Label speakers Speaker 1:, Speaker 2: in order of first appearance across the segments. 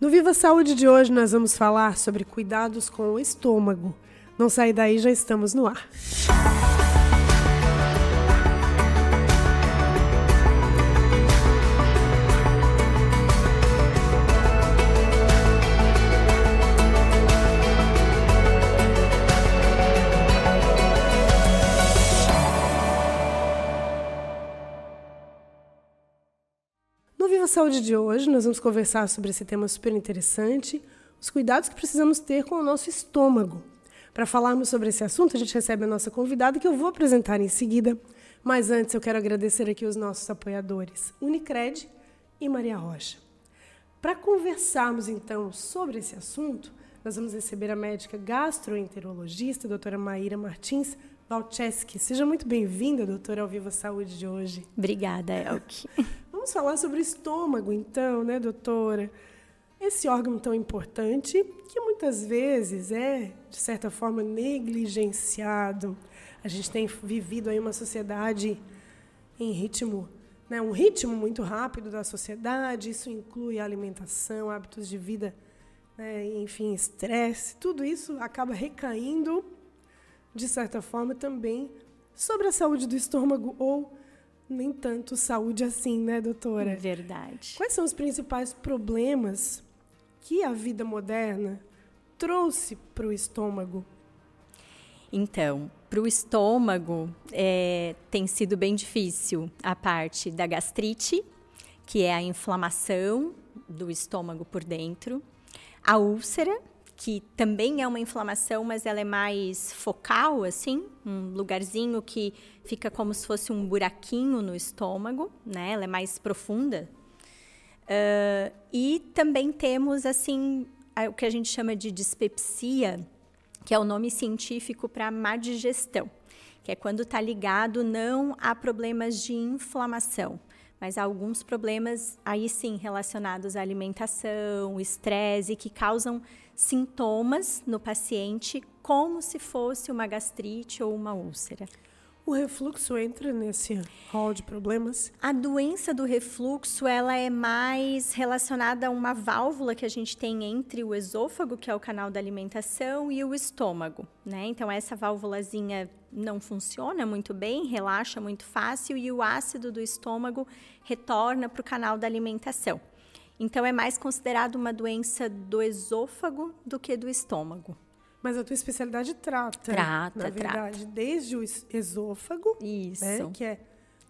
Speaker 1: No Viva Saúde de hoje, nós vamos falar sobre cuidados com o estômago. Não sai daí, já estamos no ar. Saúde de hoje, nós vamos conversar sobre esse tema super interessante, os cuidados que precisamos ter com o nosso estômago. Para falarmos sobre esse assunto, a gente recebe a nossa convidada, que eu vou apresentar em seguida. Mas antes, eu quero agradecer aqui os nossos apoiadores, Unicred e Maria Rocha. Para conversarmos, então, sobre esse assunto, nós vamos receber a médica gastroenterologista, doutora Maíra Martins Balcheski. Seja muito bem-vinda, doutora, ao Viva Saúde de hoje.
Speaker 2: Obrigada, Elke.
Speaker 1: Vamos falar sobre estômago, então, né, doutora? Esse órgão tão importante que muitas vezes é, de certa forma, negligenciado. A gente tem vivido aí uma sociedade em ritmo, né, um ritmo muito rápido da sociedade. Isso inclui alimentação, hábitos de vida, né, enfim, estresse. Tudo isso acaba recaindo, de certa forma, também sobre a saúde do estômago ou nem tanto saúde assim, né, doutora?
Speaker 2: Verdade.
Speaker 1: Quais são os principais problemas que a vida moderna trouxe para o estômago?
Speaker 2: Então, para o estômago é, tem sido bem difícil a parte da gastrite, que é a inflamação do estômago por dentro, a úlcera, que também é uma inflamação, mas ela é mais focal, assim, um lugarzinho que fica como se fosse um buraquinho no estômago, né? Ela é mais profunda. Uh, e também temos, assim, o que a gente chama de dispepsia, que é o nome científico para má digestão, que é quando está ligado não a problemas de inflamação, mas a alguns problemas aí sim relacionados à alimentação, estresse, que causam sintomas no paciente como se fosse uma gastrite ou uma úlcera.
Speaker 1: O refluxo entra nesse rol de problemas?
Speaker 2: A doença do refluxo, ela é mais relacionada a uma válvula que a gente tem entre o esôfago, que é o canal da alimentação, e o estômago, né? Então essa válvulazinha não funciona muito bem, relaxa muito fácil e o ácido do estômago retorna para o canal da alimentação. Então é mais considerado uma doença do esôfago do que do estômago.
Speaker 1: Mas a tua especialidade trata.
Speaker 2: Trata,
Speaker 1: na verdade,
Speaker 2: trata.
Speaker 1: desde o esôfago,
Speaker 2: Isso.
Speaker 1: Né, que é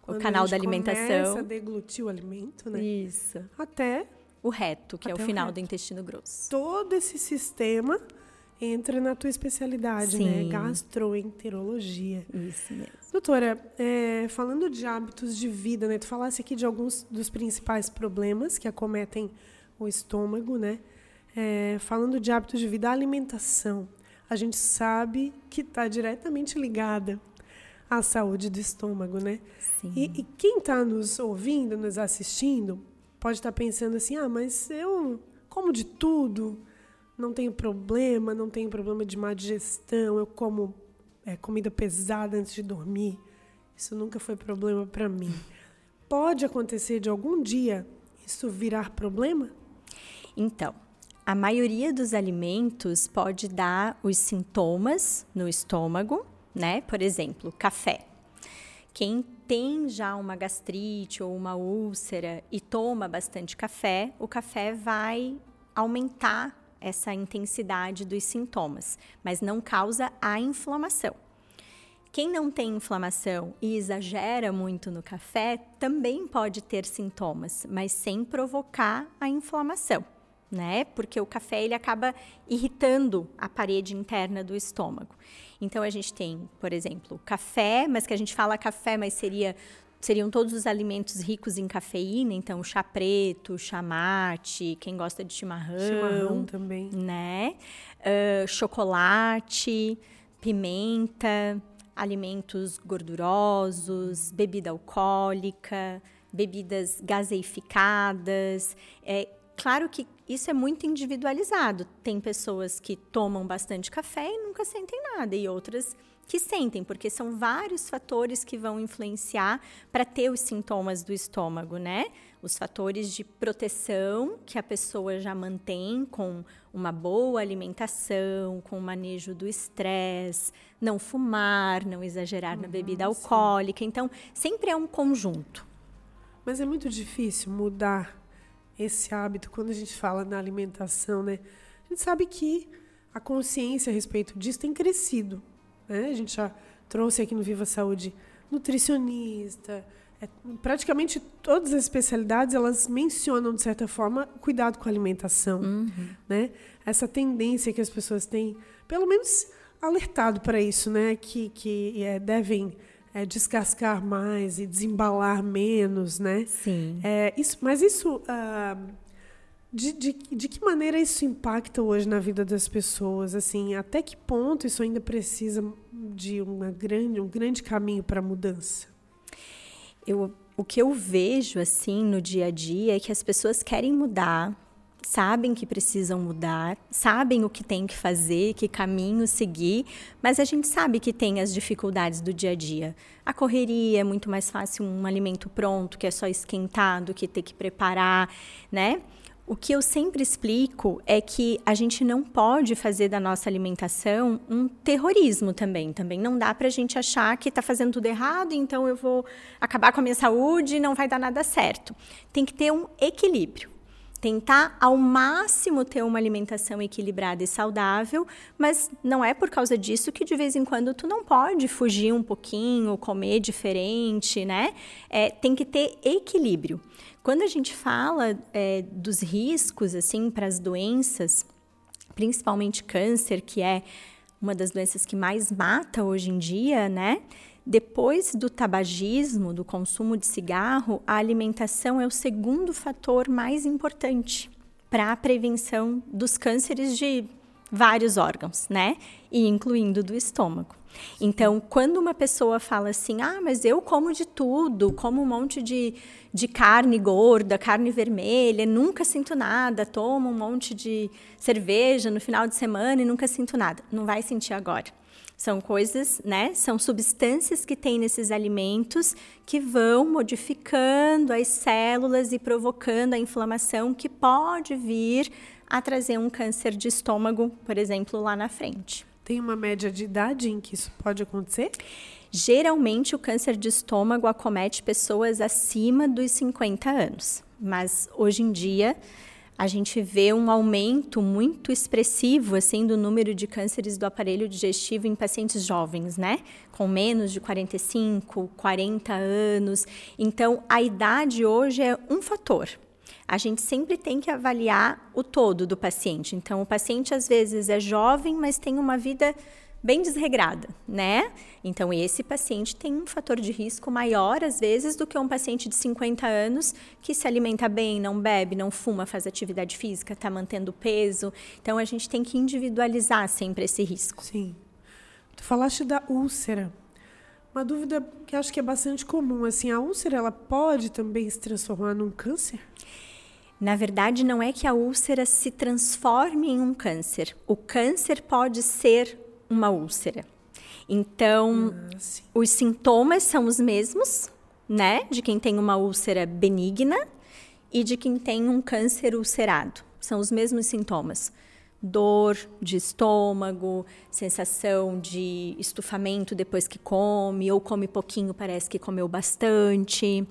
Speaker 2: o canal da alimentação. Começa
Speaker 1: a deglutir o alimento, né?
Speaker 2: Isso.
Speaker 1: Até
Speaker 2: o reto, que é o final do intestino grosso.
Speaker 1: Todo esse sistema entra na tua especialidade, né?
Speaker 2: Sim.
Speaker 1: né? Gastroenterologia.
Speaker 2: Isso mesmo.
Speaker 1: Doutora, é, falando de hábitos de vida, né? Tu falasse aqui de alguns dos principais problemas que acometem o estômago, né? É, falando de hábitos de vida, a alimentação a gente sabe que está diretamente ligada à saúde do estômago, né?
Speaker 2: Sim.
Speaker 1: E, e quem está nos ouvindo, nos assistindo, pode estar tá pensando assim: ah, mas eu como de tudo, não tenho problema, não tenho problema de má digestão, eu como é, comida pesada antes de dormir. Isso nunca foi problema para mim. Pode acontecer de algum dia isso virar problema?
Speaker 2: Então, a maioria dos alimentos pode dar os sintomas no estômago, né? Por exemplo, café. Quem tem já uma gastrite ou uma úlcera e toma bastante café, o café vai aumentar essa intensidade dos sintomas, mas não causa a inflamação. Quem não tem inflamação e exagera muito no café também pode ter sintomas, mas sem provocar a inflamação né? Porque o café ele acaba irritando a parede interna do estômago. Então a gente tem, por exemplo, café, mas que a gente fala café, mas seria seriam todos os alimentos ricos em cafeína, então chá preto, chá mate, quem gosta de chimarrão,
Speaker 1: chimarrão também,
Speaker 2: né? Uh, chocolate, pimenta, alimentos gordurosos, bebida alcoólica, bebidas gaseificadas, é, Claro que isso é muito individualizado. Tem pessoas que tomam bastante café e nunca sentem nada, e outras que sentem, porque são vários fatores que vão influenciar para ter os sintomas do estômago, né? Os fatores de proteção que a pessoa já mantém com uma boa alimentação, com o manejo do estresse, não fumar, não exagerar uhum, na bebida alcoólica. Sim. Então, sempre é um conjunto.
Speaker 1: Mas é muito difícil mudar esse hábito quando a gente fala na alimentação, né? A gente sabe que a consciência a respeito disso tem crescido né? A gente já trouxe aqui no Viva Saúde nutricionista. É, praticamente todas as especialidades elas mencionam de certa forma cuidado com a alimentação, uhum. né? Essa tendência que as pessoas têm, pelo menos alertado para isso, né? Que que é, devem é, descascar mais e desembalar menos, né?
Speaker 2: Sim.
Speaker 1: É, isso, mas isso ah, de, de, de que maneira isso impacta hoje na vida das pessoas? Assim, até que ponto isso ainda precisa de uma grande, um grande caminho para mudança?
Speaker 2: Eu, o que eu vejo assim no dia a dia é que as pessoas querem mudar, sabem que precisam mudar, sabem o que tem que fazer, que caminho seguir, mas a gente sabe que tem as dificuldades do dia a dia. A correria é muito mais fácil um alimento pronto, que é só esquentado, que ter que preparar, né? O que eu sempre explico é que a gente não pode fazer da nossa alimentação um terrorismo também. Também não dá para a gente achar que está fazendo tudo errado, então eu vou acabar com a minha saúde e não vai dar nada certo. Tem que ter um equilíbrio tentar ao máximo ter uma alimentação equilibrada e saudável, mas não é por causa disso que de vez em quando tu não pode fugir um pouquinho, comer diferente, né? É, tem que ter equilíbrio. Quando a gente fala é, dos riscos assim para as doenças, principalmente câncer, que é uma das doenças que mais mata hoje em dia, né? Depois do tabagismo, do consumo de cigarro, a alimentação é o segundo fator mais importante para a prevenção dos cânceres de vários órgãos, né? E incluindo do estômago. Então, quando uma pessoa fala assim, ah, mas eu como de tudo, como um monte de, de carne gorda, carne vermelha, nunca sinto nada, tomo um monte de cerveja no final de semana e nunca sinto nada. Não vai sentir agora. São coisas, né? São substâncias que tem nesses alimentos que vão modificando as células e provocando a inflamação que pode vir a trazer um câncer de estômago, por exemplo, lá na frente.
Speaker 1: Tem uma média de idade em que isso pode acontecer?
Speaker 2: Geralmente, o câncer de estômago acomete pessoas acima dos 50 anos, mas hoje em dia a gente vê um aumento muito expressivo assim do número de cânceres do aparelho digestivo em pacientes jovens, né? Com menos de 45, 40 anos. Então, a idade hoje é um fator. A gente sempre tem que avaliar o todo do paciente. Então, o paciente às vezes é jovem, mas tem uma vida bem desregrada, né? Então, esse paciente tem um fator de risco maior, às vezes, do que um paciente de 50 anos que se alimenta bem, não bebe, não fuma, faz atividade física, está mantendo peso. Então, a gente tem que individualizar sempre esse risco.
Speaker 1: Sim. Tu falaste da úlcera. Uma dúvida que acho que é bastante comum, assim, a úlcera ela pode também se transformar num câncer?
Speaker 2: Na verdade, não é que a úlcera se transforme em um câncer. O câncer pode ser uma úlcera. Então, ah, os sintomas são os mesmos, né? De quem tem uma úlcera benigna e de quem tem um câncer ulcerado. São os mesmos sintomas dor de estômago, sensação de estufamento depois que come, ou come pouquinho, parece que comeu bastante.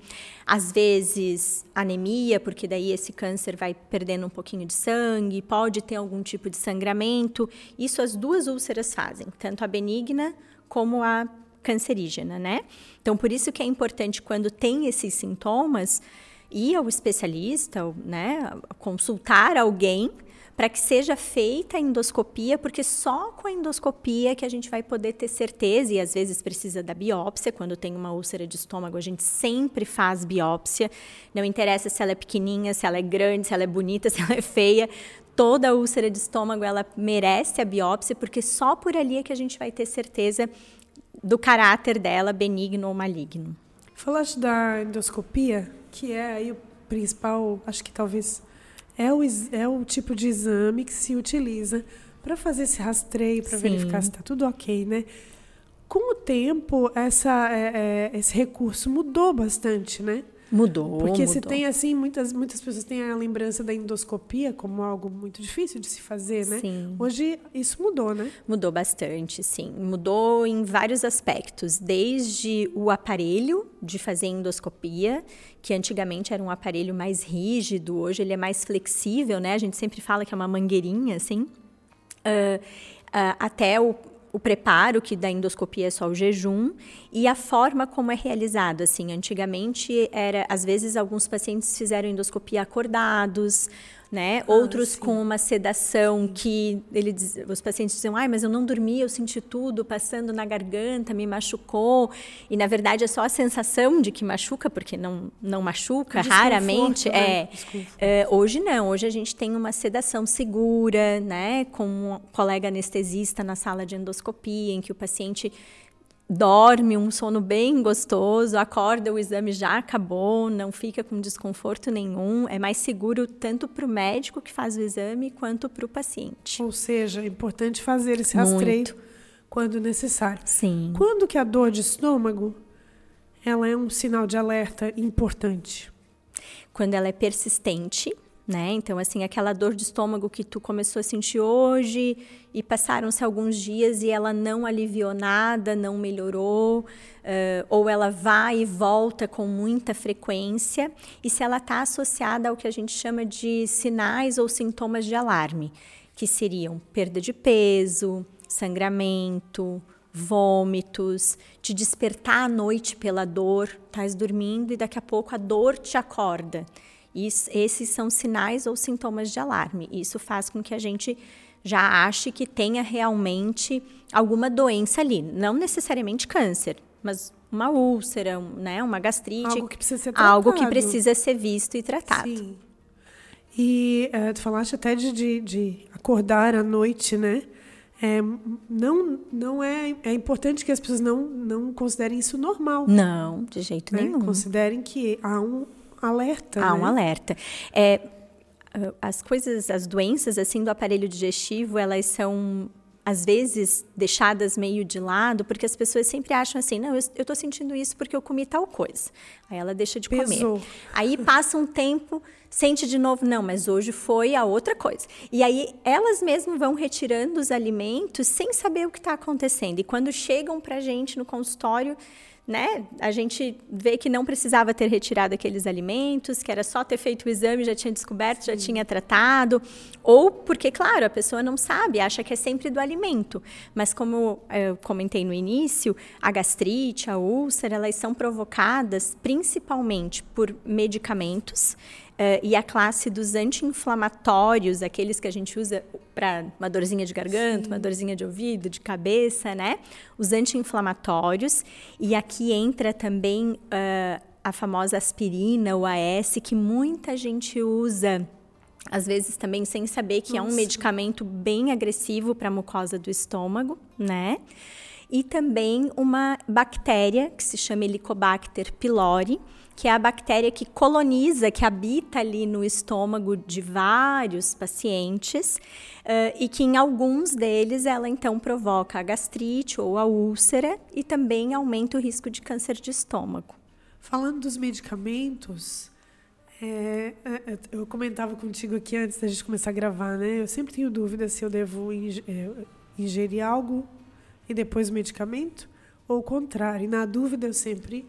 Speaker 2: Às vezes, anemia, porque daí esse câncer vai perdendo um pouquinho de sangue, pode ter algum tipo de sangramento. Isso as duas úlceras fazem, tanto a benigna como a cancerígena, né? Então, por isso que é importante quando tem esses sintomas ir ao especialista, né, consultar alguém para que seja feita a endoscopia, porque só com a endoscopia que a gente vai poder ter certeza, e às vezes precisa da biópsia, quando tem uma úlcera de estômago, a gente sempre faz biópsia, não interessa se ela é pequenininha, se ela é grande, se ela é bonita, se ela é feia, toda úlcera de estômago ela merece a biópsia, porque só por ali é que a gente vai ter certeza do caráter dela, benigno ou maligno.
Speaker 1: Falaste da endoscopia, que é aí o principal, acho que talvez é o, é o tipo de exame que se utiliza para fazer esse rastreio, para verificar se está tudo ok, né? Com o tempo, essa, é, é, esse recurso mudou bastante, né?
Speaker 2: Mudou.
Speaker 1: Porque
Speaker 2: mudou.
Speaker 1: se tem assim, muitas, muitas pessoas têm a lembrança da endoscopia como algo muito difícil de se fazer, né?
Speaker 2: Sim.
Speaker 1: Hoje isso mudou, né?
Speaker 2: Mudou bastante, sim. Mudou em vários aspectos, desde o aparelho de fazer endoscopia, que antigamente era um aparelho mais rígido, hoje ele é mais flexível, né? A gente sempre fala que é uma mangueirinha, assim. Uh, uh, até o, o preparo, que da endoscopia é só o jejum, e a forma como é realizado. Assim, antigamente era, às vezes, alguns pacientes fizeram endoscopia acordados, né? Ah, Outros sim. com uma sedação que ele diz, os pacientes diziam, ai, mas eu não dormi, eu senti tudo passando na garganta, me machucou. E na verdade é só a sensação de que machuca, porque não, não machuca, raramente. Né? É, é, hoje não, hoje a gente tem uma sedação segura, né? Com um colega anestesista na sala de endoscopia, em que o paciente dorme um sono bem gostoso, acorda, o exame já acabou, não fica com desconforto nenhum, é mais seguro tanto para o médico que faz o exame quanto para o paciente.
Speaker 1: Ou seja, é importante fazer esse rastreio Muito. quando necessário.
Speaker 2: Sim.
Speaker 1: Quando que a dor de estômago ela é um sinal de alerta importante?
Speaker 2: Quando ela é persistente, né? Então, assim, aquela dor de estômago que tu começou a sentir hoje e passaram-se alguns dias e ela não aliviou nada, não melhorou, uh, ou ela vai e volta com muita frequência, e se ela está associada ao que a gente chama de sinais ou sintomas de alarme, que seriam perda de peso, sangramento, vômitos, te despertar à noite pela dor, estás dormindo e daqui a pouco a dor te acorda. Esses são sinais ou sintomas de alarme. Isso faz com que a gente já ache que tenha realmente alguma doença ali, não necessariamente câncer, mas uma úlcera, né, uma gastrite,
Speaker 1: algo que precisa ser tratado.
Speaker 2: algo que precisa ser visto e tratado.
Speaker 1: Sim. E uh, tu falaste até de, de, de, acordar à noite, né? É, não, não é, é importante que as pessoas não, não considerem isso normal.
Speaker 2: Não, de jeito
Speaker 1: né?
Speaker 2: nenhum.
Speaker 1: Considerem que há um, alerta.
Speaker 2: Há
Speaker 1: né?
Speaker 2: um alerta. É, as coisas, as doenças assim do aparelho digestivo, elas são às vezes deixadas meio de lado, porque as pessoas sempre acham assim, não, eu estou sentindo isso porque eu comi tal coisa. Aí ela deixa de
Speaker 1: Pesou.
Speaker 2: comer. Aí passa um tempo, sente de novo, não, mas hoje foi a outra coisa. E aí elas mesmas vão retirando os alimentos sem saber o que está acontecendo. E quando chegam para a gente no consultório, né? A gente vê que não precisava ter retirado aqueles alimentos, que era só ter feito o exame, já tinha descoberto, Sim. já tinha tratado, ou porque, claro, a pessoa não sabe, acha que é sempre do alimento. Mas como eu comentei no início, a gastrite, a úlcera, elas são provocadas principalmente por medicamentos Uh, e a classe dos anti-inflamatórios, aqueles que a gente usa para uma dorzinha de garganta, Sim. uma dorzinha de ouvido, de cabeça, né? Os anti-inflamatórios. E aqui entra também uh, a famosa aspirina, o AS, que muita gente usa às vezes também sem saber que Nossa. é um medicamento bem agressivo para a mucosa do estômago, né? E também uma bactéria que se chama Helicobacter pylori, que é a bactéria que coloniza, que habita ali no estômago de vários pacientes, uh, e que em alguns deles ela então provoca a gastrite ou a úlcera e também aumenta o risco de câncer de estômago.
Speaker 1: Falando dos medicamentos, é, é, é eu comentava contigo aqui antes da gente começar a gravar, né? Eu sempre tenho dúvida se eu devo é, ingerir algo e depois o medicamento, ou o contrário. E na dúvida eu sempre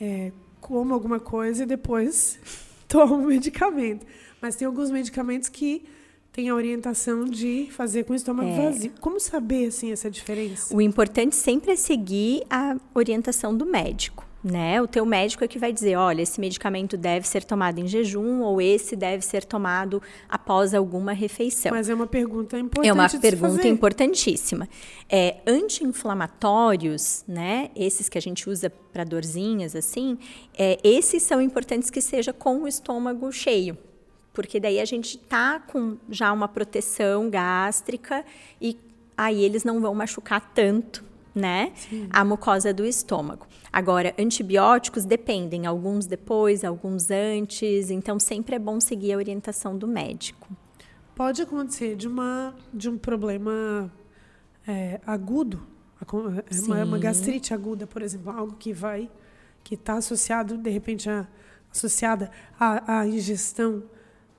Speaker 1: é, como alguma coisa e depois tomo o medicamento. Mas tem alguns medicamentos que têm a orientação de fazer com o estômago é. vazio. Como saber assim essa diferença?
Speaker 2: O importante sempre é seguir a orientação do médico né? O teu médico é que vai dizer, olha, esse medicamento deve ser tomado em jejum ou esse deve ser tomado após alguma refeição.
Speaker 1: Mas é uma pergunta importante.
Speaker 2: É uma pergunta importantíssima. É, Anti-inflamatórios, né? Esses que a gente usa para dorzinhas, assim, é, esses são importantes que seja com o estômago cheio. Porque daí a gente tá com já uma proteção gástrica e aí eles não vão machucar tanto né? Sim. A mucosa do estômago. Agora, antibióticos dependem, alguns depois, alguns antes, então sempre é bom seguir a orientação do médico.
Speaker 1: Pode acontecer de, uma, de um problema é, agudo, é, uma, uma, gastrite aguda, por exemplo, algo que vai, que está associado, de repente, a, associada à, à ingestão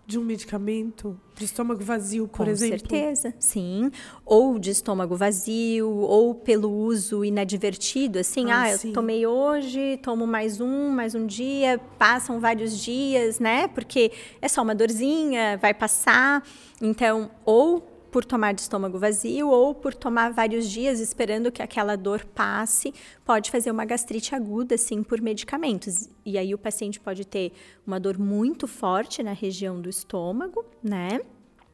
Speaker 1: de um medicamento de estômago vazio, por
Speaker 2: Com
Speaker 1: exemplo?
Speaker 2: Com certeza, sim. Ou de estômago vazio, ou pelo uso inadvertido, assim, ah, ah eu tomei hoje, tomo mais um, mais um dia, passam vários dias, né? Porque é só uma dorzinha, vai passar. Então, ou por tomar de estômago vazio ou por tomar vários dias esperando que aquela dor passe, pode fazer uma gastrite aguda, sim, por medicamentos. E aí o paciente pode ter uma dor muito forte na região do estômago, né?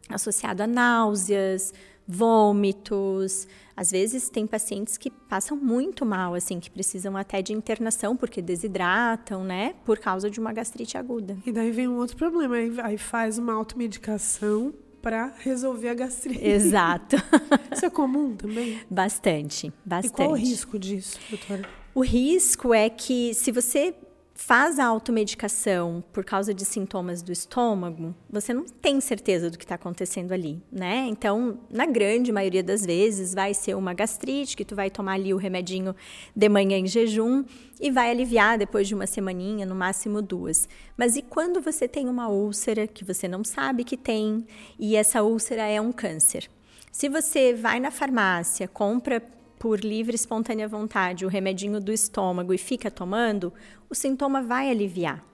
Speaker 2: Associado a náuseas, vômitos. Às vezes tem pacientes que passam muito mal, assim, que precisam até de internação porque desidratam, né? Por causa de uma gastrite aguda.
Speaker 1: E daí vem um outro problema, aí faz uma automedicação para resolver a gastrite.
Speaker 2: Exato.
Speaker 1: Isso é comum também?
Speaker 2: Bastante, bastante.
Speaker 1: E qual o risco disso, doutora?
Speaker 2: O risco é que se você faz a automedicação por causa de sintomas do estômago, você não tem certeza do que está acontecendo ali, né? Então, na grande maioria das vezes, vai ser uma gastrite, que tu vai tomar ali o remedinho de manhã em jejum e vai aliviar depois de uma semaninha, no máximo duas. Mas e quando você tem uma úlcera que você não sabe que tem e essa úlcera é um câncer? Se você vai na farmácia, compra por livre e espontânea vontade o remedinho do estômago e fica tomando, o sintoma vai aliviar,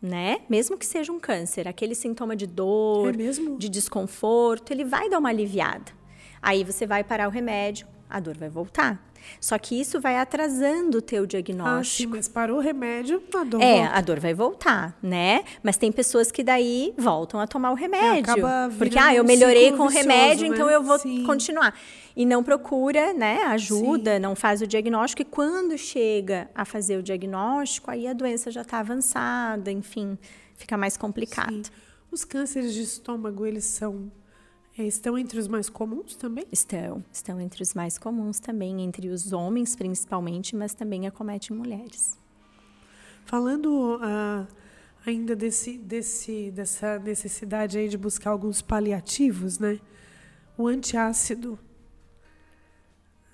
Speaker 2: né? Mesmo que seja um câncer, aquele sintoma de dor,
Speaker 1: é
Speaker 2: de desconforto, ele vai dar uma aliviada. Aí você vai parar o remédio, a dor vai voltar. Só que isso vai atrasando o teu diagnóstico. Ah, sim,
Speaker 1: mas parou o remédio, a dor
Speaker 2: É,
Speaker 1: volta.
Speaker 2: a dor vai voltar, né? Mas tem pessoas que daí voltam a tomar o remédio. É, porque, ah, eu melhorei com o remédio, né? então eu vou sim. continuar e não procura né, ajuda, Sim. não faz o diagnóstico. E quando chega a fazer o diagnóstico, aí a doença já está avançada, enfim, fica mais complicado.
Speaker 1: Os cânceres de estômago, eles são Estão entre os mais comuns também?
Speaker 2: Estão, estão entre os mais comuns também, entre os homens principalmente, mas também acomete mulheres.
Speaker 1: Falando uh, ainda desse, desse, dessa necessidade aí de buscar alguns paliativos, né? O antiácido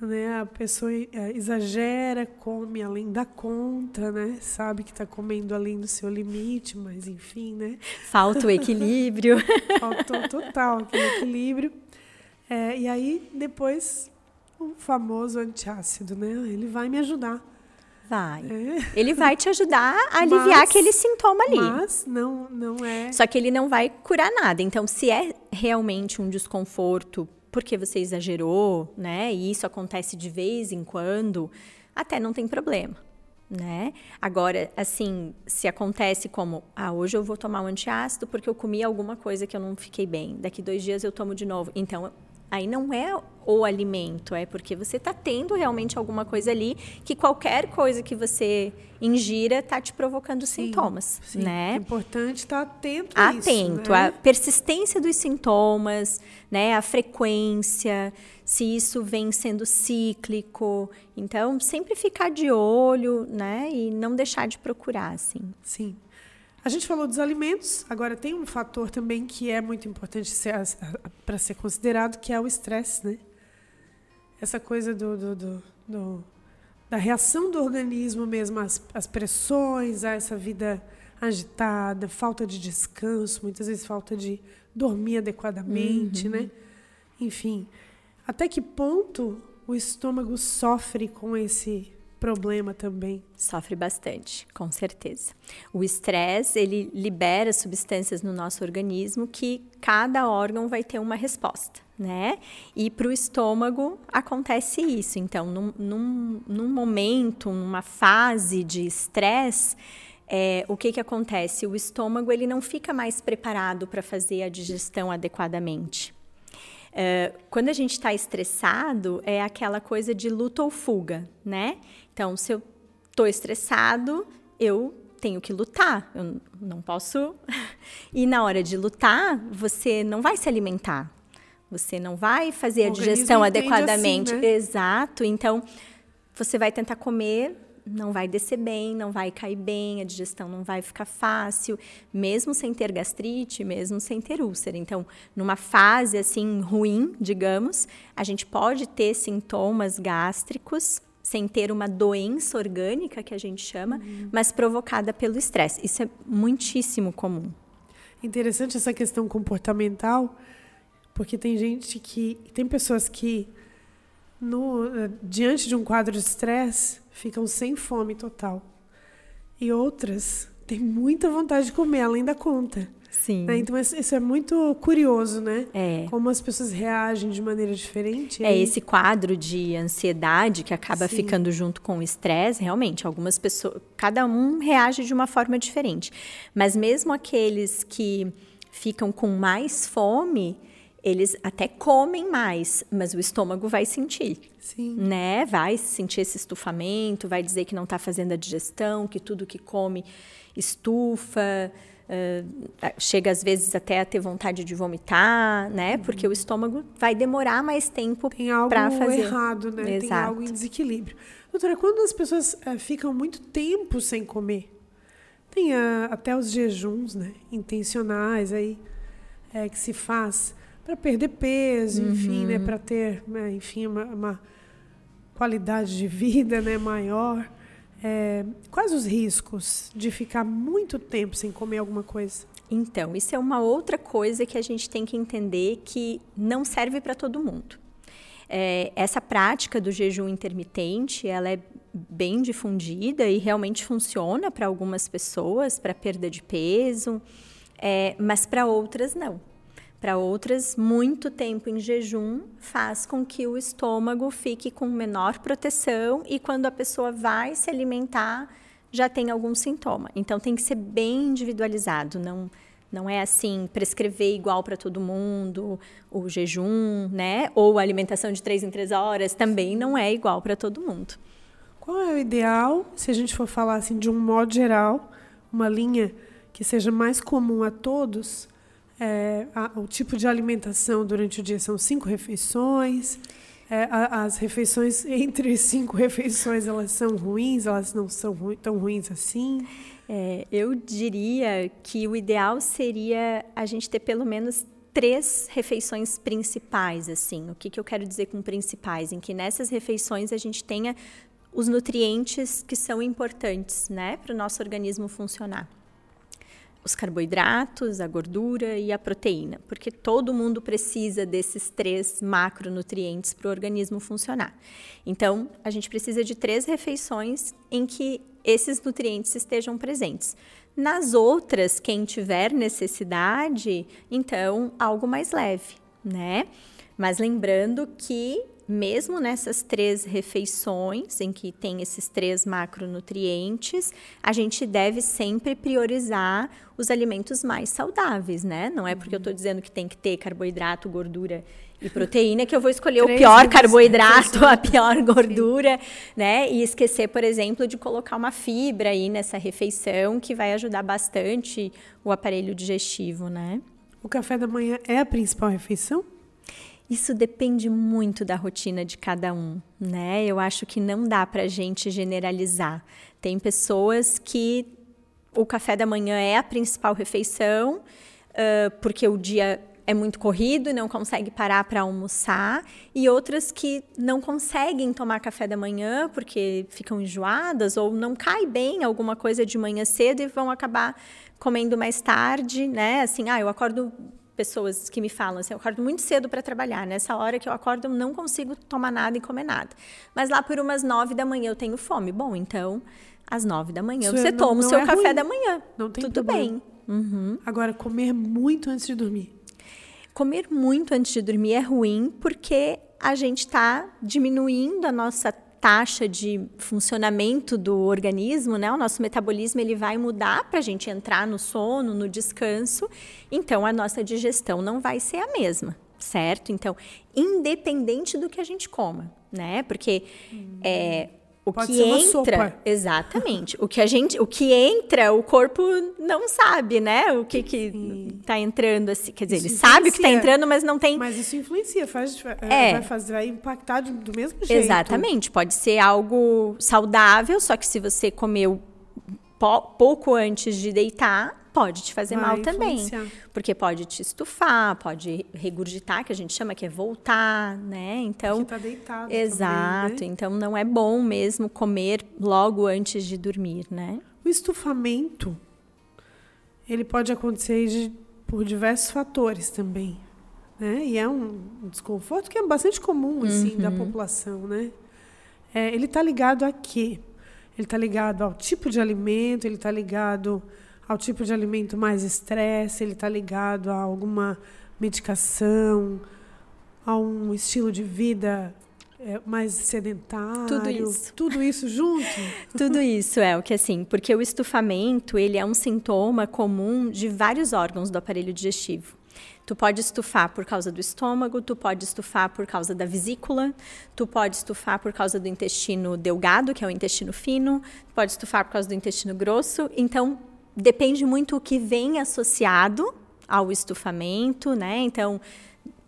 Speaker 1: né? A pessoa é, exagera, come além da conta, né? Sabe que está comendo além do seu limite, mas enfim, né?
Speaker 2: Falta o equilíbrio.
Speaker 1: Faltou total aquele equilíbrio. É, e aí, depois, o famoso antiácido, né? Ele vai me ajudar.
Speaker 2: Vai. É. Ele vai te ajudar a aliviar mas, aquele sintoma ali.
Speaker 1: Mas não, não é.
Speaker 2: Só que ele não vai curar nada. Então, se é realmente um desconforto porque você exagerou, né? E isso acontece de vez em quando, até não tem problema. Né? Agora, assim, se acontece como, ah, hoje eu vou tomar um antiácido porque eu comi alguma coisa que eu não fiquei bem, daqui dois dias eu tomo de novo. Então, aí não é o alimento, é porque você está tendo realmente alguma coisa ali que qualquer coisa que você ingira está te provocando sim, sintomas,
Speaker 1: sim.
Speaker 2: né?
Speaker 1: É importante estar tá atento a
Speaker 2: atento, isso,
Speaker 1: né?
Speaker 2: a persistência dos sintomas, né? A frequência, se isso vem sendo cíclico. Então, sempre ficar de olho, né? E não deixar de procurar, assim.
Speaker 1: Sim. A gente falou dos alimentos, agora tem um fator também que é muito importante para ser considerado, que é o estresse, né? Essa coisa do, do, do, do, da reação do organismo mesmo às, às pressões, a essa vida agitada, falta de descanso, muitas vezes falta de dormir adequadamente, uhum. né? Enfim, até que ponto o estômago sofre com esse problema também.
Speaker 2: Sofre bastante, com certeza. O estresse, ele libera substâncias no nosso organismo que cada órgão vai ter uma resposta, né? E para o estômago acontece isso. Então, num, num, num momento, numa fase de estresse, é, o que, que acontece? O estômago ele não fica mais preparado para fazer a digestão adequadamente. É, quando a gente está estressado, é aquela coisa de luta ou fuga, né? Então, se eu estou estressado, eu tenho que lutar. Eu não posso. E na hora de lutar, você não vai se alimentar. Você não vai fazer a digestão adequadamente.
Speaker 1: Assim, né?
Speaker 2: Exato. Então, você vai tentar comer, não vai descer bem, não vai cair bem, a digestão não vai ficar fácil, mesmo sem ter gastrite, mesmo sem ter úlcera. Então, numa fase assim ruim, digamos, a gente pode ter sintomas gástricos sem ter uma doença orgânica que a gente chama, uhum. mas provocada pelo estresse. Isso é muitíssimo comum.
Speaker 1: Interessante essa questão comportamental, porque tem gente que tem pessoas que no, eh, diante de um quadro de estresse, ficam sem fome total. E outras têm muita vontade de comer, além da conta.
Speaker 2: Sim.
Speaker 1: Né? Então, isso é muito curioso, né?
Speaker 2: É.
Speaker 1: Como as pessoas reagem de maneira diferente.
Speaker 2: É, esse quadro de ansiedade que acaba Sim. ficando junto com o estresse, realmente, algumas pessoas, cada um reage de uma forma diferente. Mas mesmo aqueles que ficam com mais fome, eles até comem mais, mas o estômago vai sentir.
Speaker 1: Sim.
Speaker 2: Né? Vai sentir esse estufamento, vai dizer que não está fazendo a digestão, que tudo que come estufa. Uh, chega às vezes até a ter vontade de vomitar, né? Uhum. Porque o estômago vai demorar mais tempo para fazer.
Speaker 1: Tem algo errado, né? Exato. Tem algo em desequilíbrio. Doutora, quando as pessoas uh, ficam muito tempo sem comer, tem uh, até os jejuns, né? Intencionais aí é, que se faz para perder peso, uhum. enfim, né, para ter, né, enfim, uma, uma, qualidade de vida, né, maior. É, quais os riscos de ficar muito tempo sem comer alguma coisa?
Speaker 2: Então, isso é uma outra coisa que a gente tem que entender que não serve para todo mundo. É, essa prática do jejum intermitente, ela é bem difundida e realmente funciona para algumas pessoas, para perda de peso, é, mas para outras não. Para outras, muito tempo em jejum faz com que o estômago fique com menor proteção e quando a pessoa vai se alimentar já tem algum sintoma. Então tem que ser bem individualizado, não não é assim prescrever igual para todo mundo, o jejum, né? Ou a alimentação de três em três horas também não é igual para todo mundo.
Speaker 1: Qual é o ideal, se a gente for falar assim de um modo geral, uma linha que seja mais comum a todos? É, a, o tipo de alimentação durante o dia são cinco refeições. É, a, as refeições entre cinco refeições elas são ruins, elas não são ru tão ruins assim.
Speaker 2: É, eu diria que o ideal seria a gente ter pelo menos três refeições principais, assim. O que, que eu quero dizer com principais? Em que nessas refeições a gente tenha os nutrientes que são importantes, né, para o nosso organismo funcionar os carboidratos, a gordura e a proteína, porque todo mundo precisa desses três macronutrientes para o organismo funcionar. Então, a gente precisa de três refeições em que esses nutrientes estejam presentes. Nas outras, quem tiver necessidade, então algo mais leve, né? Mas lembrando que mesmo nessas três refeições, em que tem esses três macronutrientes, a gente deve sempre priorizar os alimentos mais saudáveis, né? Não é porque eu estou dizendo que tem que ter carboidrato, gordura e proteína que eu vou escolher o pior carboidrato, a pior gordura, né? E esquecer, por exemplo, de colocar uma fibra aí nessa refeição que vai ajudar bastante o aparelho digestivo, né?
Speaker 1: O café da manhã é a principal refeição?
Speaker 2: Isso depende muito da rotina de cada um, né? Eu acho que não dá para gente generalizar. Tem pessoas que o café da manhã é a principal refeição, uh, porque o dia é muito corrido e não consegue parar para almoçar, e outras que não conseguem tomar café da manhã porque ficam enjoadas ou não cai bem alguma coisa de manhã cedo e vão acabar comendo mais tarde, né? Assim, ah, eu acordo pessoas que me falam assim, eu acordo muito cedo para trabalhar. Nessa hora que eu acordo, eu não consigo tomar nada e comer nada. Mas lá por umas nove da manhã eu tenho fome. Bom, então, às nove da manhã Isso você é, não, toma o seu é café ruim. da manhã.
Speaker 1: Não tem
Speaker 2: Tudo
Speaker 1: problema.
Speaker 2: bem. Uhum.
Speaker 1: Agora, comer muito antes de dormir.
Speaker 2: Comer muito antes de dormir é ruim porque a gente está diminuindo a nossa taxa de funcionamento do organismo, né? O nosso metabolismo ele vai mudar para a gente entrar no sono, no descanso. Então a nossa digestão não vai ser a mesma, certo? Então, independente do que a gente coma, né? Porque hum. é, o
Speaker 1: Pode
Speaker 2: que entra,
Speaker 1: sopa.
Speaker 2: exatamente. o que a gente, o que entra, o corpo não sabe, né? O que que tá entrando assim, quer dizer,
Speaker 1: Isso
Speaker 2: ele sabe o que tá
Speaker 1: influencia.
Speaker 2: entrando, mas não tem
Speaker 1: Mas isso influencia, faz,
Speaker 2: É.
Speaker 1: vai fazer, vai impactar do, mesmo jeito.
Speaker 2: Exatamente, pode ser algo saudável, só que se você comeu po- pouco antes de deitar, pode te fazer
Speaker 1: Vai
Speaker 2: mal também. Porque pode te estufar, pode regurgitar, que a gente chama que é voltar, né? Então,
Speaker 1: Porque tá deitado
Speaker 2: exato.
Speaker 1: também, né?
Speaker 2: Então não é bom mesmo comer logo antes de dormir, né?
Speaker 1: O estufamento, ele pode acontecer de- por diversos fatores também, né? E é um desconforto que é bastante comum, assim, da
Speaker 2: Uhum.
Speaker 1: população, né? É, ele está ligado a quê? Ele está ligado ao tipo de alimento, ele está ligado ao tipo de alimento mais estresse, ele está ligado a alguma medicação, a um estilo de vida é, mais sedentário.
Speaker 2: Tudo isso.
Speaker 1: Tudo isso junto.
Speaker 2: Tudo isso é o que assim, porque o estufamento, ele é um sintoma comum de vários órgãos do aparelho digestivo. Tu pode estufar por causa do estômago, tu pode estufar por causa da vesícula, tu pode estufar por causa do intestino delgado, que é o intestino fino, tu pode estufar por causa do intestino grosso. Então, depende muito o que vem associado ao estufamento, né? Então,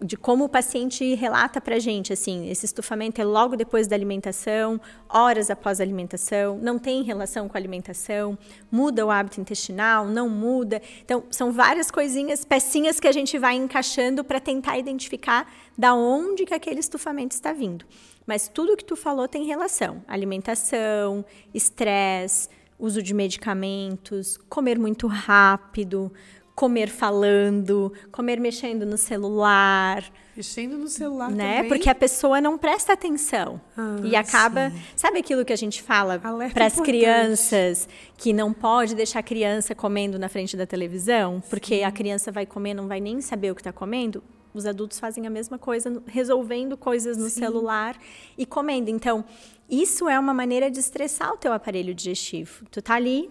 Speaker 2: de como o paciente relata para a gente, assim, esse estufamento é logo depois da alimentação, horas após a alimentação, não tem relação com a alimentação, muda o hábito intestinal, não muda. Então, são várias coisinhas, pecinhas que a gente vai encaixando para tentar identificar da onde que aquele estufamento está vindo. Mas tudo que tu falou tem relação: alimentação, estresse, uso de medicamentos, comer muito rápido, comer falando, comer mexendo no celular,
Speaker 1: Mexendo no celular
Speaker 2: né?
Speaker 1: também.
Speaker 2: Porque a pessoa não presta atenção
Speaker 1: Ah,
Speaker 2: e acaba,
Speaker 1: sim.
Speaker 2: sabe aquilo que a gente fala para as crianças que não pode deixar a criança comendo na frente da televisão, porque a criança vai comer, não vai nem saber o que está comendo. Os adultos fazem a mesma coisa, resolvendo coisas no
Speaker 1: Sim.
Speaker 2: celular e comendo. Então, isso é uma maneira de estressar o teu aparelho digestivo. Tu tá ali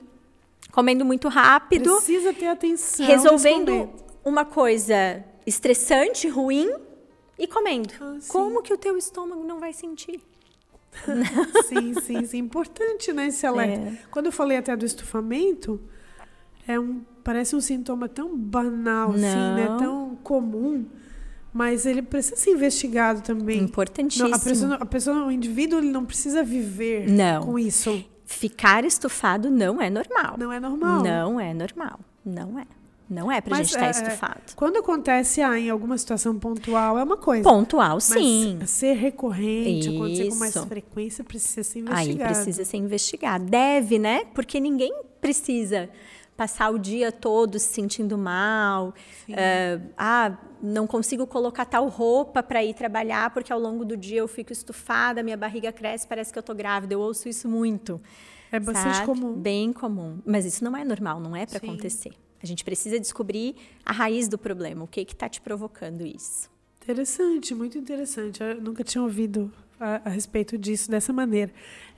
Speaker 2: comendo muito rápido,
Speaker 1: Precisa ter atenção.
Speaker 2: resolvendo uma coisa estressante, ruim e comendo.
Speaker 1: Ah.
Speaker 2: Como que o teu estômago não vai sentir?
Speaker 1: Sim, sim, sim. Importante, né, esse alerta.
Speaker 2: É.
Speaker 1: Quando eu falei até do estufamento, é um, parece um sintoma tão banal, assim, né?
Speaker 2: Não.
Speaker 1: Tão comum. Mas ele precisa ser investigado também.
Speaker 2: Importantíssimo.
Speaker 1: Não, a pessoa, a pessoa, o indivíduo, ele não precisa viver
Speaker 2: Não.
Speaker 1: com isso.
Speaker 2: Ficar estufado não é normal.
Speaker 1: Não é normal.
Speaker 2: Não é normal. Não é. Não é pra
Speaker 1: Mas,
Speaker 2: gente estar
Speaker 1: é,
Speaker 2: estufado.
Speaker 1: Quando acontece ah, em alguma situação pontual, é uma coisa.
Speaker 2: Pontual,
Speaker 1: Mas
Speaker 2: sim.
Speaker 1: ser recorrente, acontecer com mais
Speaker 2: Isso.
Speaker 1: frequência, precisa ser
Speaker 2: Aí
Speaker 1: investigado.
Speaker 2: precisa ser investigado. Deve, né? Porque ninguém precisa passar o dia todo se sentindo mal. eh, ah, não consigo colocar tal roupa para ir trabalhar porque ao longo do dia eu fico estufada, minha barriga cresce, parece que eu tô grávida. Eu ouço isso muito.
Speaker 1: É bastante
Speaker 2: sabe?
Speaker 1: comum.
Speaker 2: Bem comum. Mas isso não é normal, não é para acontecer. A gente precisa descobrir a raiz do problema, o que que está te provocando isso.
Speaker 1: Interessante, muito interessante. Eu nunca tinha ouvido a, a respeito disso dessa maneira.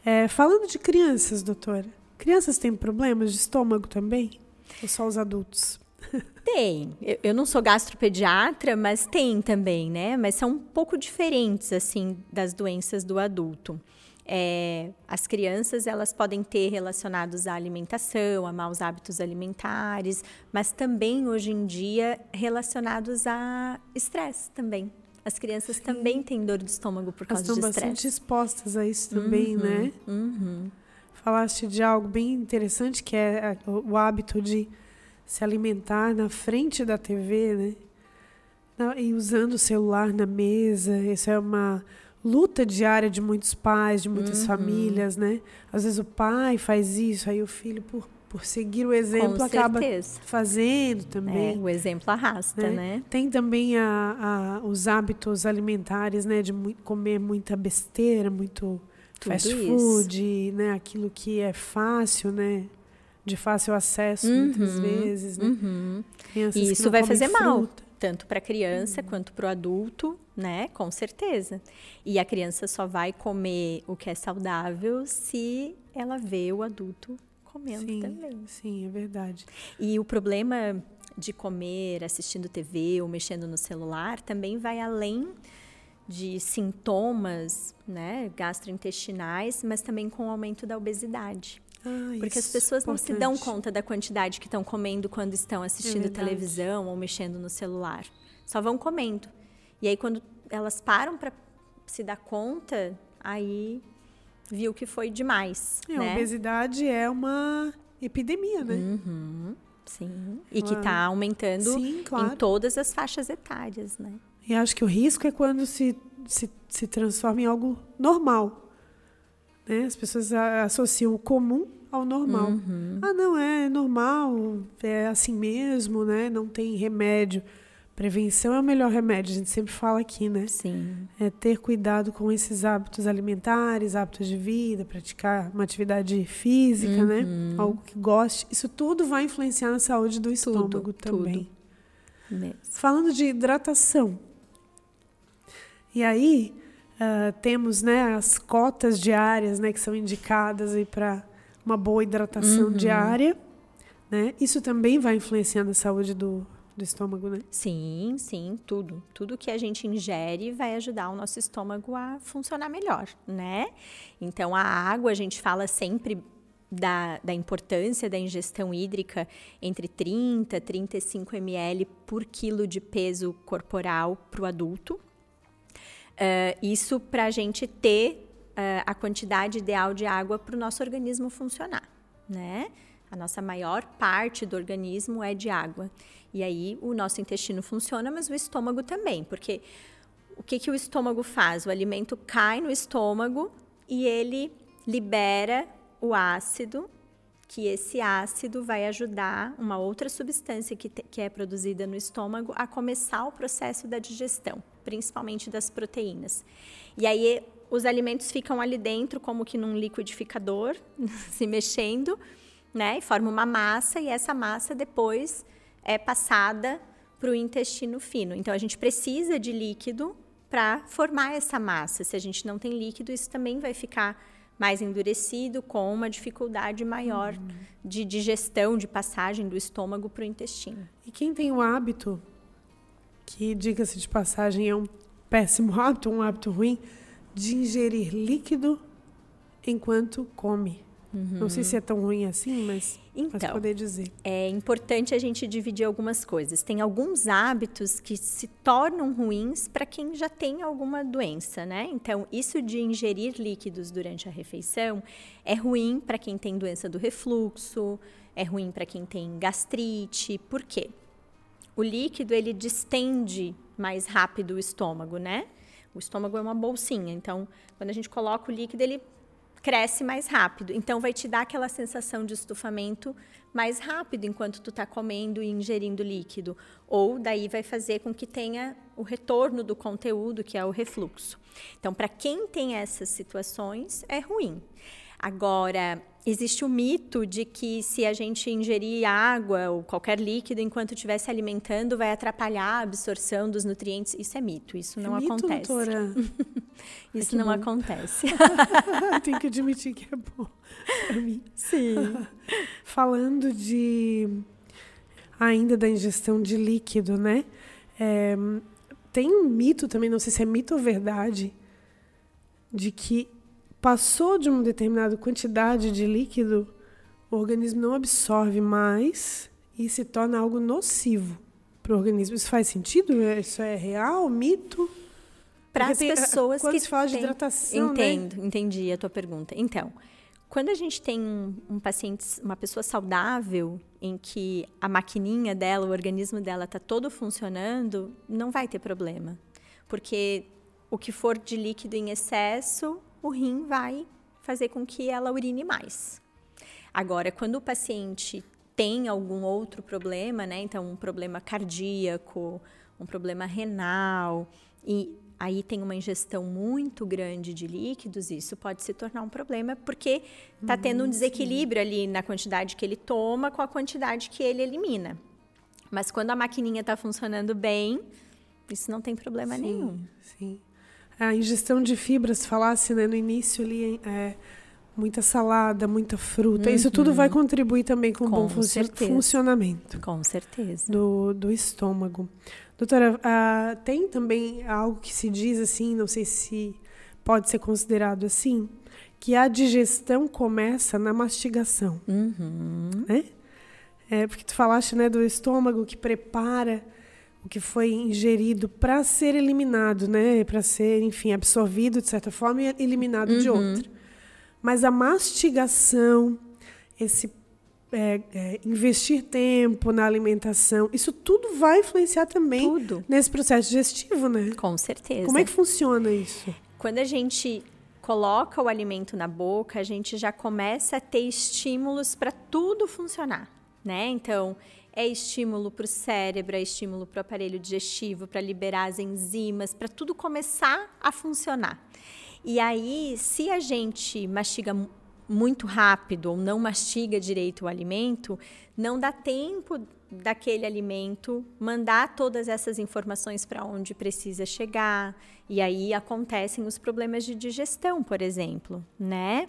Speaker 1: É, falando de crianças, doutora, crianças têm problemas de estômago também? Ou só os adultos?
Speaker 2: Tem. Eu, não sou gastropediatra, mas tem também, né? Mas são um pouco diferentes, assim, das doenças do adulto. É, as crianças, elas podem ter relacionados à alimentação, a maus hábitos alimentares, mas também, hoje em dia, relacionados a estresse também. As crianças também têm dor de estômago por
Speaker 1: Elas
Speaker 2: causa
Speaker 1: estão
Speaker 2: de
Speaker 1: bastante
Speaker 2: estresse.
Speaker 1: expostas a isso também, né?
Speaker 2: Uhum.
Speaker 1: Falaste de algo bem interessante, que é a- o, hábito de se alimentar na frente da TV, né? E usando o celular na mesa. Isso é uma luta diária de muitos pais, de
Speaker 2: Uhum.
Speaker 1: muitas famílias, né? Às vezes o pai faz isso, aí o filho, por, por seguir o exemplo, acaba fazendo
Speaker 2: É,
Speaker 1: também.
Speaker 2: o exemplo arrasta,
Speaker 1: né?
Speaker 2: né?
Speaker 1: Tem também a, a- os hábitos alimentares, né? De comer muita besteira, muito
Speaker 2: Tudo
Speaker 1: fast
Speaker 2: isso.
Speaker 1: food, né? Aquilo que é fácil, né? De fácil acesso, muitas
Speaker 2: Uhum,
Speaker 1: vezes, né?
Speaker 2: Uhum. E isso vai fazer mal,
Speaker 1: fruta.
Speaker 2: tanto para a criança quanto para o adulto, né? Com certeza. E a criança só vai comer o que é saudável se ela vê o adulto comendo
Speaker 1: Sim,
Speaker 2: também.
Speaker 1: sim, é verdade.
Speaker 2: E o problema de comer assistindo TV ou mexendo no celular também vai além de sintomas né, gastrointestinais, mas também com o aumento da obesidade.
Speaker 1: Ah,
Speaker 2: Porque as pessoas não se dão
Speaker 1: importante.
Speaker 2: conta da quantidade que estão comendo quando estão assistindo
Speaker 1: verdade.
Speaker 2: televisão ou mexendo no celular. Só vão comendo. E aí, quando elas param para se dar conta, aí viu que foi demais.
Speaker 1: É,
Speaker 2: né?
Speaker 1: A obesidade é uma epidemia, né?
Speaker 2: Uhum, sim. E que
Speaker 1: Ela-
Speaker 2: está aumentando
Speaker 1: Sim, claro.
Speaker 2: em todas as faixas etárias, né?
Speaker 1: E acho que o risco é quando se, se, se transforma em algo normal. Né? As pessoas associam o comum ao normal.
Speaker 2: Uhum.
Speaker 1: Ah, não, é normal, é assim mesmo, né? Não tem remédio. Prevenção é o melhor remédio, a gente sempre fala aqui, né?
Speaker 2: Sim.
Speaker 1: É ter cuidado com esses hábitos alimentares, hábitos de vida, praticar uma atividade física, né? Algo que goste. Isso tudo vai influenciar na saúde do estômago também.
Speaker 2: Mesmo.
Speaker 1: Falando de hidratação. E aí, ah, temos né, as cotas diárias né, que são indicadas para uma boa hidratação diária. Né? Isso também vai influenciar na saúde do, do estômago, né?
Speaker 2: Sim, sim, tudo. Tudo que a gente ingere vai ajudar o nosso estômago a funcionar melhor, né? Então, a água, a gente fala sempre da, da importância da ingestão hídrica entre 30 e 35 ml por quilo de peso corporal para o adulto. Ah, isso para a gente ter ah, a quantidade ideal de água para o nosso organismo funcionar, né? A nossa maior parte do organismo é de água. E aí o nosso intestino funciona, mas o estômago também, porque o que, que o estômago faz? O alimento cai no estômago e ele libera o ácido, que esse ácido vai ajudar uma outra substância que, te- que é produzida no estômago a começar o processo da digestão, principalmente das proteínas. E aí os alimentos ficam ali dentro, como que num liquidificador, se mexendo, né? E forma uma massa, e essa massa depois é passada para o intestino fino. Então, a gente precisa de líquido para formar essa massa. Se a gente não tem líquido, isso também vai ficar mais endurecido, com uma dificuldade maior de digestão, de passagem do estômago para o intestino.
Speaker 1: E quem tem o hábito, que diga-se de passagem é um péssimo hábito, um hábito ruim, de ingerir líquido enquanto come. Não sei se é tão ruim assim, mas mas
Speaker 2: Então,
Speaker 1: poder dizer.
Speaker 2: é importante a gente dividir algumas coisas. Tem alguns hábitos que se tornam ruins para quem já tem alguma doença, né? Então, isso de ingerir líquidos durante a refeição é ruim para quem tem doença do refluxo, é ruim para quem tem gastrite. Por quê? O líquido ele distende mais rápido o estômago, né? O estômago é uma bolsinha, então quando a gente coloca o líquido ele cresce mais rápido. Então vai te dar aquela sensação de estufamento mais rápido enquanto tu tá comendo e ingerindo líquido, ou daí vai fazer com que tenha o retorno do conteúdo, que é o refluxo. Então, para quem tem essas situações, é ruim. Agora, existe o mito de que se a gente ingerir água ou qualquer líquido enquanto estiver se alimentando, vai atrapalhar a absorção dos nutrientes. Isso é mito, isso não
Speaker 1: é mito,
Speaker 2: acontece.
Speaker 1: doutora?
Speaker 2: Isso
Speaker 1: que
Speaker 2: não
Speaker 1: bom.
Speaker 2: acontece.
Speaker 1: Tenho que admitir que é bom pra mim.
Speaker 2: Sim.
Speaker 1: Falando de ainda da ingestão de líquido, né? É, tem um mito também, não sei se é mito ou verdade, de que passou de uma determinada quantidade de líquido, o organismo não absorve mais e se torna algo nocivo para o organismo. Isso faz sentido? É- Isso é real? Mito?
Speaker 2: Para as
Speaker 1: tem-
Speaker 2: pessoas
Speaker 1: quando
Speaker 2: que
Speaker 1: se fala de
Speaker 2: têm-
Speaker 1: hidratação, né?
Speaker 2: Entendo, entendi a tua pergunta. Então, quando a gente tem um, um paciente, uma pessoa saudável, em que a maquininha dela, o organismo dela está todo funcionando, não vai ter problema. Porque o que for de líquido em excesso, o rim vai fazer com que ela urine mais. Agora, quando o paciente tem algum outro problema, né? Então, um problema cardíaco, um problema renal, e aí tem uma ingestão muito grande de líquidos, isso pode se tornar um problema, porque está tendo um desequilíbrio ali na quantidade que ele toma com a quantidade que ele elimina. Mas quando a maquininha está funcionando bem, isso não tem problema
Speaker 1: Sim,
Speaker 2: nenhum.
Speaker 1: Sim. A ingestão de fibras, falasse né, no início ali, é muita salada, muita fruta. Uhum. Isso tudo vai contribuir também com, com o bom certeza. funcionamento.
Speaker 2: Com certeza.
Speaker 1: Do, do estômago. Doutora, uh, tem também algo que se diz assim, não sei se pode ser considerado assim, que a digestão começa na mastigação.
Speaker 2: Uhum.
Speaker 1: Né? É, porque tu falaste né, do estômago que prepara o que foi ingerido para ser eliminado, né? Para ser, enfim, absorvido de certa forma e eliminado uhum. de outra. Mas a mastigação, esse é, é, investir tempo na alimentação, isso tudo vai influenciar também tudo. nesse processo digestivo, né?
Speaker 2: Com certeza.
Speaker 1: Como é que funciona isso?
Speaker 2: Quando a gente coloca o alimento na boca, a gente já começa a ter estímulos para tudo funcionar, né? Então, é estímulo para o cérebro, é estímulo para o aparelho digestivo, para liberar as enzimas, para tudo começar a funcionar. E aí, se a gente mastiga muito rápido ou não mastiga direito o alimento, não dá tempo daquele alimento mandar todas essas informações para onde precisa chegar. E aí acontecem os problemas de digestão, por exemplo, né?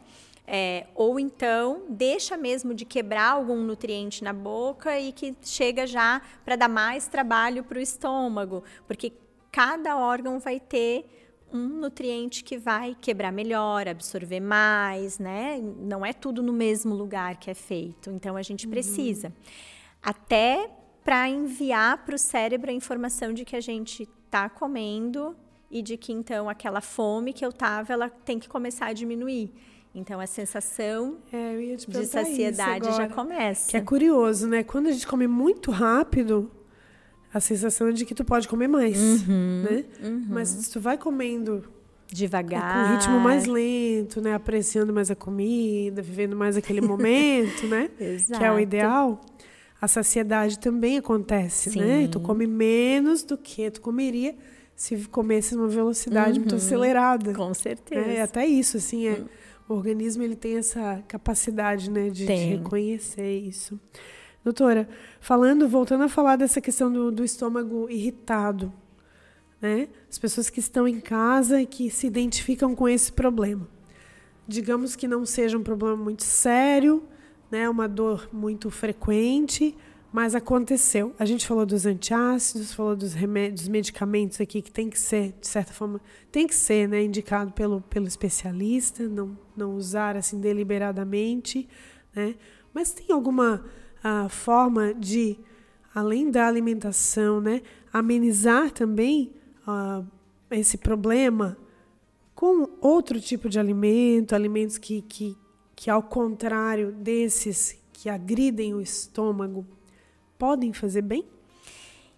Speaker 2: É, ou então deixa mesmo de quebrar algum nutriente na boca e que chega já para dar mais trabalho para o estômago, porque cada órgão vai ter um nutriente que vai quebrar melhor, absorver mais, né? Não é tudo no mesmo lugar que é feito. Então a gente uhum. precisa. Uhum. Até para enviar para o cérebro a informação de que a gente está comendo e de que então aquela fome que eu tava, ela tem que começar a diminuir. Então a sensação
Speaker 1: é,
Speaker 2: de saciedade já começa.
Speaker 1: Que é curioso, né? Quando a gente come muito rápido, a sensação é de que tu pode comer mais, uhum, né? Uhum. Mas se tu vai comendo
Speaker 2: devagar,
Speaker 1: com um ritmo mais lento, né? Apreciando mais a comida, vivendo mais aquele momento, né?
Speaker 2: Exato.
Speaker 1: Que é o ideal. A saciedade também acontece, Sim. né? Tu come menos do que tu comeria se comesse uma velocidade uhum. muito acelerada.
Speaker 2: Com certeza. É,
Speaker 1: até isso, assim, é. Uhum o organismo ele tem essa capacidade né, de, de reconhecer isso. Doutora, falando, voltando a falar dessa questão do, do estômago irritado, né? As pessoas que estão em casa e que se identificam com esse problema. Digamos que não seja um problema muito sério, né? Uma dor muito frequente, mas aconteceu. A gente falou dos antiácidos, falou dos remédios, medicamentos aqui que tem que ser, de certa forma, tem que ser, né, indicado pelo, pelo especialista, não, não usar assim deliberadamente, né? Mas tem alguma uh, forma de, além da alimentação, né, amenizar também uh, esse problema com outro tipo de alimento, alimentos que, que, que ao contrário desses que agridem o estômago, podem fazer bem?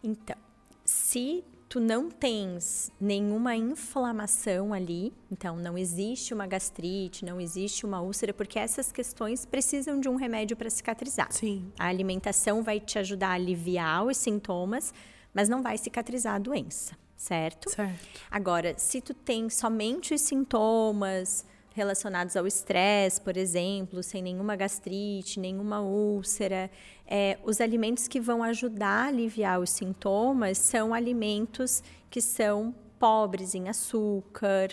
Speaker 2: Então, se tu não tens nenhuma inflamação ali, então não existe uma gastrite, não existe uma úlcera, porque essas questões precisam de um remédio para cicatrizar.
Speaker 1: Sim.
Speaker 2: A alimentação vai te ajudar a aliviar os sintomas, mas não vai cicatrizar a doença, certo?
Speaker 1: Certo.
Speaker 2: Agora, se tu tem somente os sintomas, relacionados ao estresse, por exemplo, sem nenhuma gastrite, nenhuma úlcera. É, os alimentos que vão ajudar a aliviar os sintomas são alimentos que são pobres em açúcar,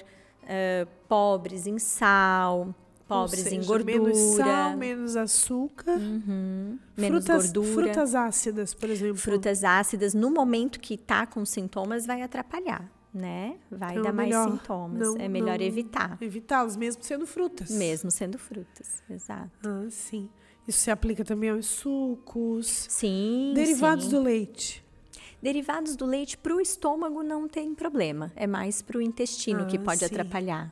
Speaker 2: pobres em sal, pobres seja, em gordura.
Speaker 1: Menos sal, menos açúcar.
Speaker 2: Uhum, menos
Speaker 1: frutas,
Speaker 2: gordura.
Speaker 1: Frutas ácidas, por exemplo.
Speaker 2: Frutas ácidas, no momento que está com sintomas, vai atrapalhar né? Vai então, dar mais melhor, sintomas. Não, é melhor evitar.
Speaker 1: Evitá-los, mesmo sendo frutas.
Speaker 2: Mesmo sendo frutas, exato.
Speaker 1: Ah, sim. Isso se aplica também aos sucos.
Speaker 2: Sim.
Speaker 1: Derivados
Speaker 2: sim.
Speaker 1: do leite.
Speaker 2: Derivados do leite para o estômago não tem problema. É mais para o intestino ah, que pode sim. atrapalhar.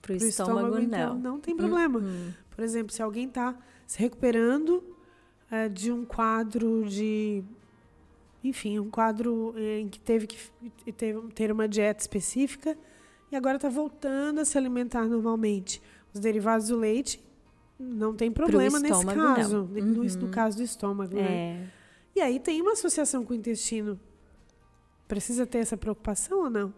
Speaker 2: Para o estômago,
Speaker 1: estômago,
Speaker 2: não.
Speaker 1: Então, não tem problema. Hum, hum. Por exemplo, se alguém está se recuperando é, de um quadro de enfim, um quadro eh, em que teve que ter uma dieta específica e agora está voltando a se alimentar normalmente. Os derivados do leite não tem problema nesse caso, uhum. no, no, caso do estômago. Né? É. Né? E aí tem uma associação com o intestino. Precisa ter essa preocupação ou não?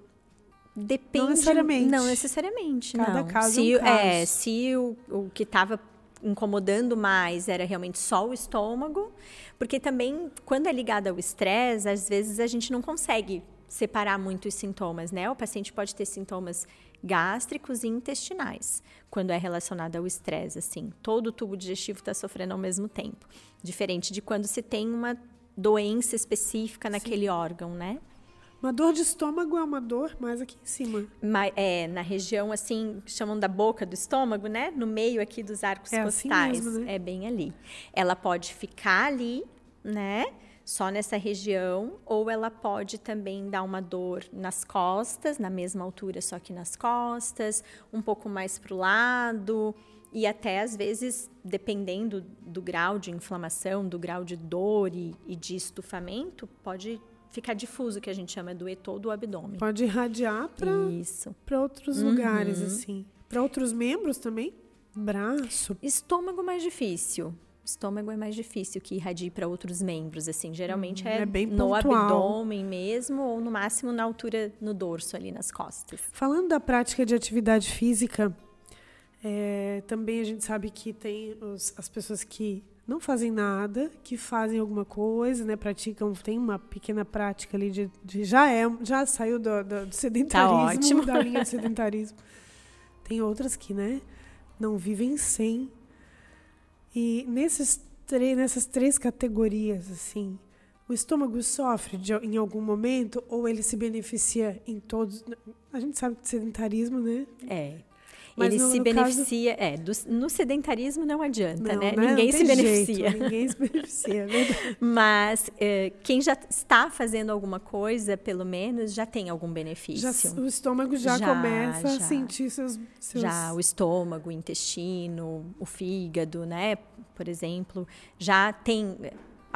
Speaker 2: Depende. Não
Speaker 1: necessariamente.
Speaker 2: Não necessariamente,
Speaker 1: Cada
Speaker 2: não.
Speaker 1: caso
Speaker 2: se,
Speaker 1: é um caso.
Speaker 2: É, se o, o que estava incomodando mais era realmente só o estômago, porque também quando é ligado ao estresse, às vezes a gente não consegue separar muito os sintomas, né? O paciente pode ter sintomas gástricos e intestinais, quando é relacionado ao estresse, assim. Todo o tubo digestivo está sofrendo ao mesmo tempo. Diferente de quando se tem uma doença específica naquele Sim. órgão, né?
Speaker 1: Uma dor de estômago é uma dor mais aqui em cima.
Speaker 2: Mas, é, na região, assim, chamam da boca do estômago, né? No meio aqui dos arcos é costais. Assim mesmo, né? É bem ali. Ela pode ficar ali, né? Só nessa região, ou ela pode também dar uma dor nas costas, na mesma altura, só que nas costas, um pouco mais para o lado, e até às vezes, dependendo do grau de inflamação, do grau de dor e, e de estufamento, pode ficar difuso, que a gente chama do etô do abdômen.
Speaker 1: Pode irradiar para outros uhum. lugares, assim. Para outros membros também? Braço.
Speaker 2: Estômago mais difícil. Estômago é mais difícil que irradie para outros membros, assim. Geralmente hum, é, é no abdômen mesmo, ou no máximo na altura, no dorso, ali nas costas.
Speaker 1: Falando da prática de atividade física, é, também a gente sabe que tem os, as pessoas que não fazem nada, que fazem alguma coisa, né? Praticam, tem uma pequena prática ali de, de já é, já saiu do, do, do sedentarismo, tá da linha de sedentarismo. tem outras que, né, não vivem sem. E nesses nessas três categorias, assim, o estômago sofre de, em algum momento ou ele se beneficia em todos? A gente sabe que sedentarismo, né?
Speaker 2: É. Mas ele no, se no beneficia. Caso... É, do, no sedentarismo não adianta, não, né? né? Ninguém se beneficia.
Speaker 1: Jeito, ninguém se beneficia, é verdade.
Speaker 2: Mas é, quem já está fazendo alguma coisa, pelo menos, já tem algum benefício.
Speaker 1: Já, o estômago já, já começa já, a sentir seus, seus.
Speaker 2: Já o estômago, o intestino, o fígado, né? Por exemplo, já tem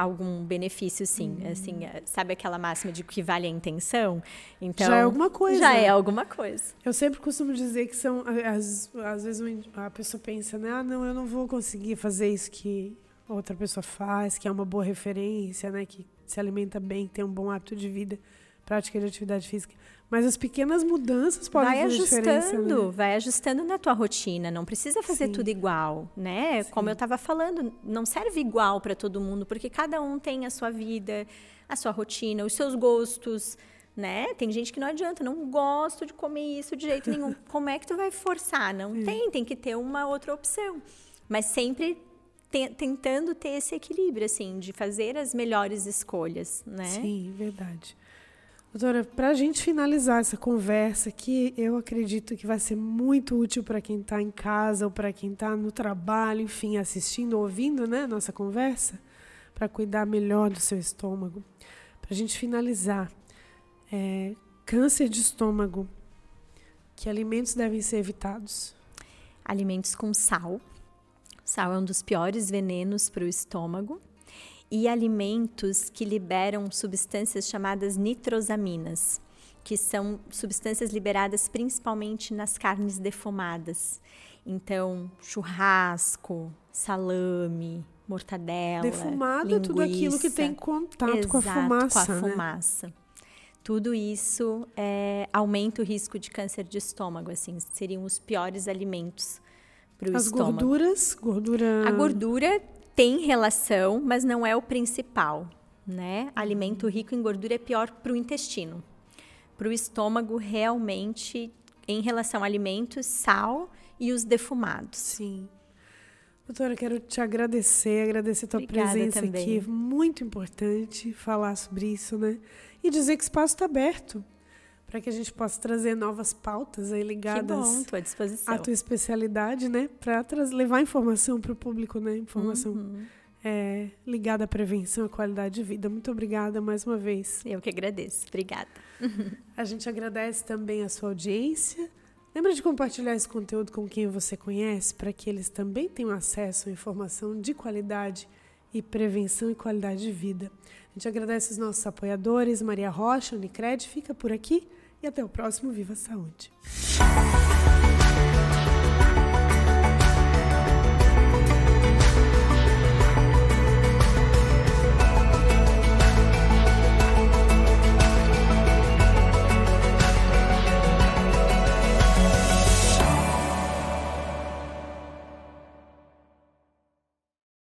Speaker 2: algum benefício, sim. Hum. Assim, é, sabe aquela máxima de que vale a intenção?
Speaker 1: Então, já é alguma coisa.
Speaker 2: Já é alguma coisa.
Speaker 1: Eu sempre costumo dizer que são, às, às vezes a pessoa pensa, né? Ah, não, eu não vou conseguir fazer isso que outra pessoa faz, que é uma boa referência, né? Que se alimenta bem, tem um bom hábito de vida, prática de atividade física. Mas as pequenas mudanças podem vai fazer ajustando,
Speaker 2: né? vai ajustando na tua rotina. Não precisa fazer Sim. tudo igual, né? Sim. Como eu estava falando, não serve igual para todo mundo, porque cada um tem a sua vida, a sua rotina, os seus gostos, né? Tem gente que não adianta, não gosto de comer isso de jeito nenhum. Como é que tu vai forçar? Não tem, tem que ter uma outra opção. Mas sempre te, tentando ter esse equilíbrio, assim, de fazer as melhores escolhas, né?
Speaker 1: Sim, verdade. Doutora, para a gente finalizar essa conversa, que eu acredito que vai ser muito útil para quem está em casa ou para quem está no trabalho, enfim, assistindo, ouvindo né, nossa conversa, para cuidar melhor do seu estômago. Para a gente finalizar, é, câncer de estômago, que alimentos devem ser evitados?
Speaker 2: Alimentos com sal. Sal é um dos piores venenos para o estômago e alimentos que liberam substâncias chamadas nitrosaminas, que são substâncias liberadas principalmente nas carnes defumadas. Então, churrasco, salame, mortadela,
Speaker 1: defumado linguiça, é tudo aquilo que tem contato exato, com a fumaça,
Speaker 2: com a né? fumaça. Tudo isso é, aumenta o risco de câncer de estômago, assim, seriam os piores alimentos para o estômago.
Speaker 1: As gorduras, gordura.
Speaker 2: A gordura tem relação, mas não é o principal. Né? Alimento rico em gordura é pior para o intestino. Para o estômago, realmente, em relação a alimentos, sal e os defumados.
Speaker 1: Sim. Doutora, quero te agradecer, agradecer a tua Obrigada presença também. aqui. Muito importante falar sobre isso, né? E dizer que o espaço está aberto para que a gente possa trazer novas pautas aí ligadas
Speaker 2: bom, à disposição.
Speaker 1: à tua especialidade, né? Para levar informação para o público, né? Informação uhum. é, ligada à prevenção e qualidade de vida. Muito obrigada mais uma vez.
Speaker 2: Eu que agradeço. Obrigada.
Speaker 1: A gente agradece também a sua audiência. Lembra de compartilhar esse conteúdo com quem você conhece, para que eles também tenham acesso à informação de qualidade e prevenção e qualidade de vida. A gente agradece os nossos apoiadores, Maria Rocha, Unicred, fica por aqui e até o próximo Viva Saúde.